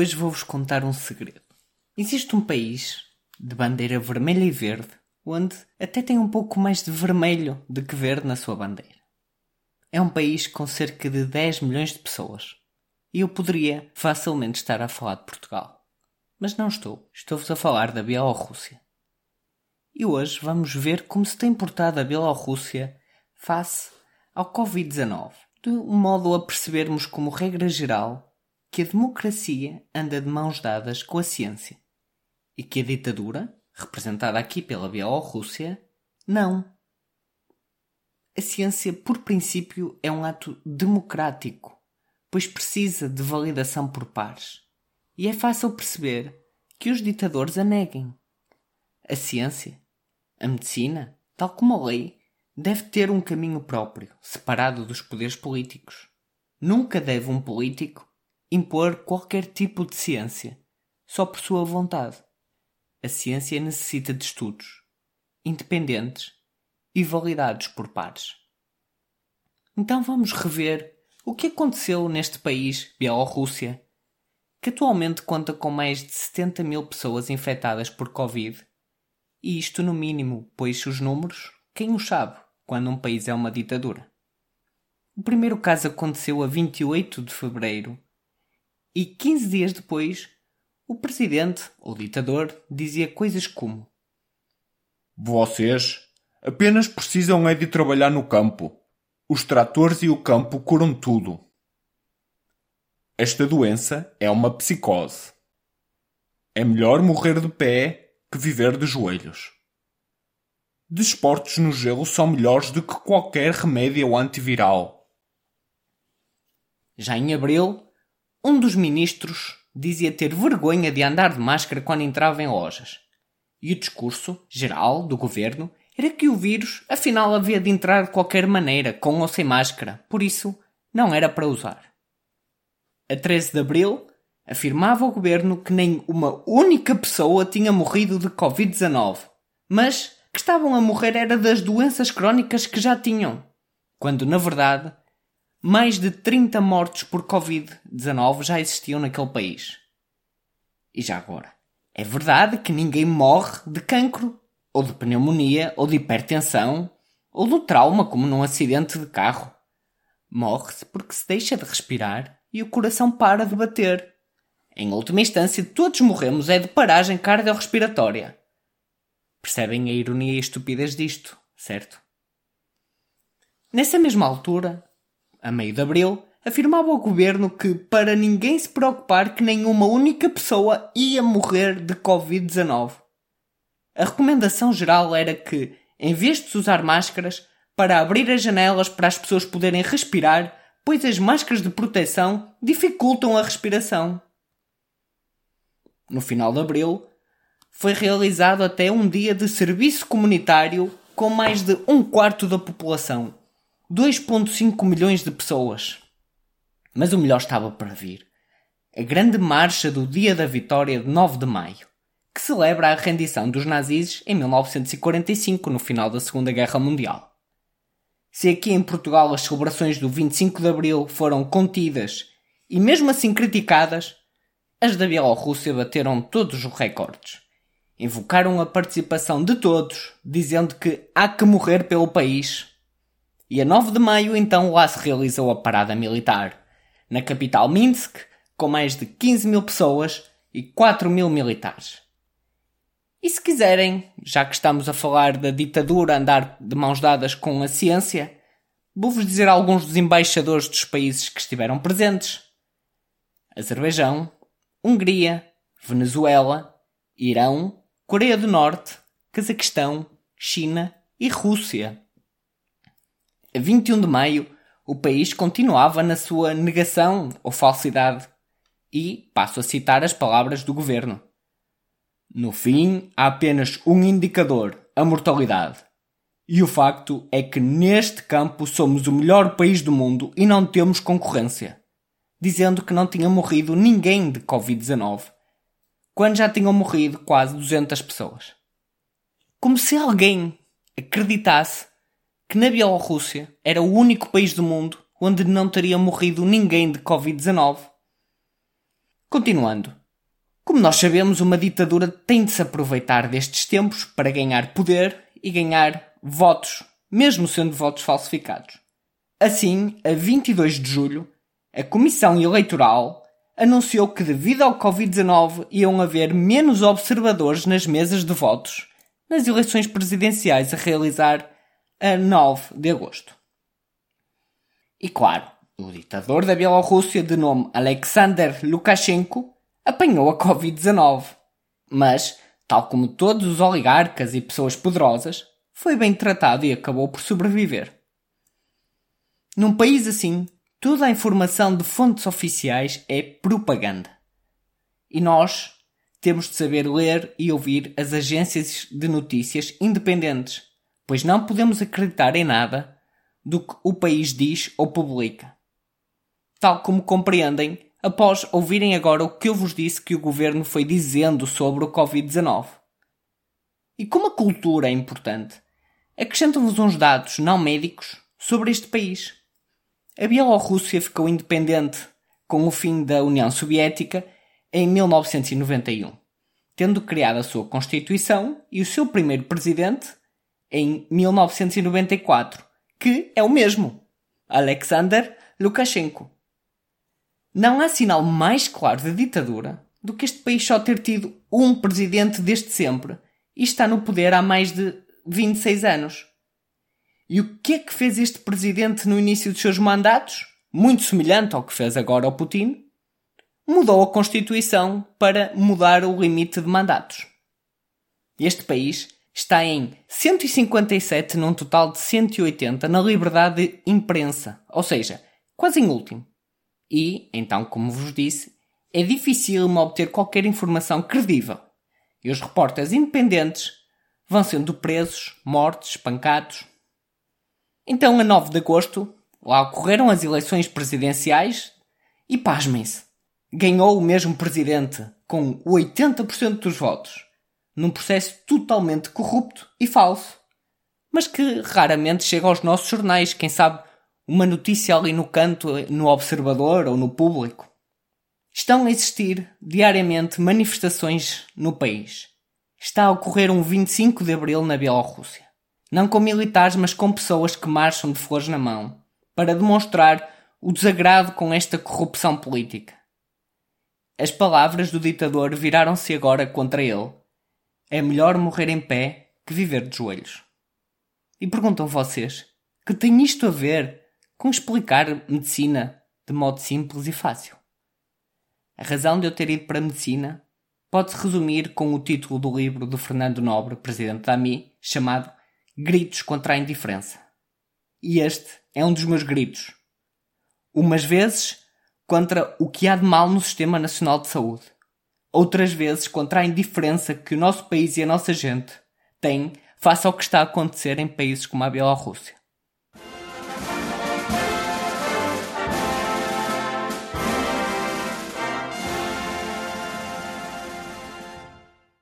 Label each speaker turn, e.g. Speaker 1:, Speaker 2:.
Speaker 1: Hoje vou-vos contar um segredo. Existe um país de bandeira vermelha e verde onde até tem um pouco mais de vermelho do que verde na sua bandeira. É um país com cerca de 10 milhões de pessoas. E eu poderia facilmente estar a falar de Portugal. Mas não estou. Estou-vos a falar da Bielorrússia. E hoje vamos ver como se tem portado a Bielorrússia face ao Covid-19, de um modo a percebermos como regra geral que a democracia anda de mãos dadas com a ciência e que a ditadura, representada aqui pela Bielorrússia, não. A ciência, por princípio, é um ato democrático, pois precisa de validação por pares. E é fácil perceber que os ditadores a neguem. A ciência, a medicina, tal como a lei, deve ter um caminho próprio, separado dos poderes políticos. Nunca deve um político impor qualquer tipo de ciência, só por sua vontade. A ciência necessita de estudos, independentes e validados por pares. Então vamos rever o que aconteceu neste país, Bielorrússia, que atualmente conta com mais de 70 mil pessoas infectadas por Covid. E isto no mínimo, pois os números, quem os sabe, quando um país é uma ditadura. O primeiro caso aconteceu a 28 de fevereiro e 15 dias depois o presidente, ou ditador, dizia coisas como:
Speaker 2: Vocês apenas precisam é de trabalhar no campo. Os tratores e o campo curam tudo. Esta doença é uma psicose. É melhor morrer de pé que viver de joelhos. Desportos no gelo são melhores do que qualquer remédio antiviral.
Speaker 1: Já em abril, um dos ministros dizia ter vergonha de andar de máscara quando entrava em lojas. E o discurso geral do governo era que o vírus, afinal, havia de entrar de qualquer maneira, com ou sem máscara, por isso não era para usar. A 13 de abril, afirmava o governo que nem uma única pessoa tinha morrido de Covid-19, mas que estavam a morrer era das doenças crónicas que já tinham, quando na verdade mais de 30 mortos por Covid-19 já existiam naquele país. E já agora, é verdade que ninguém morre de cancro ou de pneumonia, ou de hipertensão, ou do trauma, como num acidente de carro. Morre-se porque se deixa de respirar e o coração para de bater. Em última instância, todos morremos é de paragem cardiorrespiratória. Percebem a ironia e estupidez disto, certo? Nessa mesma altura, a meio de abril, afirmava o governo que para ninguém se preocupar que nenhuma única pessoa ia morrer de Covid-19 a recomendação geral era que, em vez de se usar máscaras, para abrir as janelas para as pessoas poderem respirar, pois as máscaras de proteção dificultam a respiração. No final de abril, foi realizado até um dia de serviço comunitário com mais de um quarto da população, 2,5 milhões de pessoas. Mas o melhor estava para vir. A grande marcha do Dia da Vitória de 9 de maio que celebra a rendição dos nazis em 1945, no final da Segunda Guerra Mundial. Se aqui em Portugal as celebrações do 25 de Abril foram contidas e mesmo assim criticadas, as da Bielorrússia bateram todos os recordes. Invocaram a participação de todos, dizendo que há que morrer pelo país. E a 9 de maio então lá se realizou a parada militar, na capital Minsk, com mais de 15 mil pessoas e 4 mil militares. E se quiserem, já que estamos a falar da ditadura andar de mãos dadas com a ciência, vou-vos dizer alguns dos embaixadores dos países que estiveram presentes: Azerbaijão, Hungria, Venezuela, Irão, Coreia do Norte, Cazaquistão, China e Rússia. A 21 de maio, o país continuava na sua negação ou falsidade. E passo a citar as palavras do governo. No fim, há apenas um indicador: a mortalidade. E o facto é que neste campo somos o melhor país do mundo e não temos concorrência. Dizendo que não tinha morrido ninguém de Covid-19, quando já tinham morrido quase 200 pessoas. Como se alguém acreditasse que na Bielorrússia era o único país do mundo onde não teria morrido ninguém de Covid-19. Continuando. Como nós sabemos, uma ditadura tem de se aproveitar destes tempos para ganhar poder e ganhar votos, mesmo sendo votos falsificados. Assim, a 22 de julho, a Comissão Eleitoral anunciou que, devido ao Covid-19, iam haver menos observadores nas mesas de votos nas eleições presidenciais a realizar a 9 de agosto. E claro, o ditador da Bielorrússia, de nome Alexander Lukashenko, apanhou a Covid-19. Mas, tal como todos os oligarcas e pessoas poderosas, foi bem tratado e acabou por sobreviver. Num país assim, toda a informação de fontes oficiais é propaganda. E nós temos de saber ler e ouvir as agências de notícias independentes, pois não podemos acreditar em nada do que o país diz ou publica. Tal como compreendem após ouvirem agora o que eu vos disse que o governo foi dizendo sobre o Covid-19. E como a cultura é importante, acrescentam-vos uns dados não médicos sobre este país. A Bielorrússia ficou independente com o fim da União Soviética em 1991, tendo criado a sua Constituição e o seu primeiro presidente em 1994, que é o mesmo, Alexander Lukashenko. Não há sinal mais claro de ditadura do que este país só ter tido um presidente desde sempre e está no poder há mais de 26 anos. E o que é que fez este presidente no início dos seus mandatos? Muito semelhante ao que fez agora o Putin. Mudou a Constituição para mudar o limite de mandatos. Este país está em 157 num total de 180 na liberdade de imprensa, ou seja, quase em último. E, então, como vos disse, é difícil obter qualquer informação credível. E os repórteres independentes vão sendo presos, mortos, espancados. Então, a 9 de agosto, lá ocorreram as eleições presidenciais e, pasmem-se, ganhou o mesmo presidente com 80% dos votos, num processo totalmente corrupto e falso, mas que raramente chega aos nossos jornais, quem sabe uma notícia ali no canto, no observador ou no público. Estão a existir diariamente manifestações no país. Está a ocorrer um 25 de abril na Bielorrússia. Não com militares, mas com pessoas que marcham de flores na mão, para demonstrar o desagrado com esta corrupção política. As palavras do ditador viraram-se agora contra ele. É melhor morrer em pé que viver de joelhos. E perguntam vocês, que tem isto a ver com explicar medicina de modo simples e fácil. A razão de eu ter ido para a medicina pode-se resumir com o título do livro do Fernando Nobre, presidente da AMI, chamado Gritos contra a Indiferença. E este é um dos meus gritos. Umas vezes contra o que há de mal no Sistema Nacional de Saúde. Outras vezes contra a indiferença que o nosso país e a nossa gente têm face ao que está a acontecer em países como a Bielorrússia.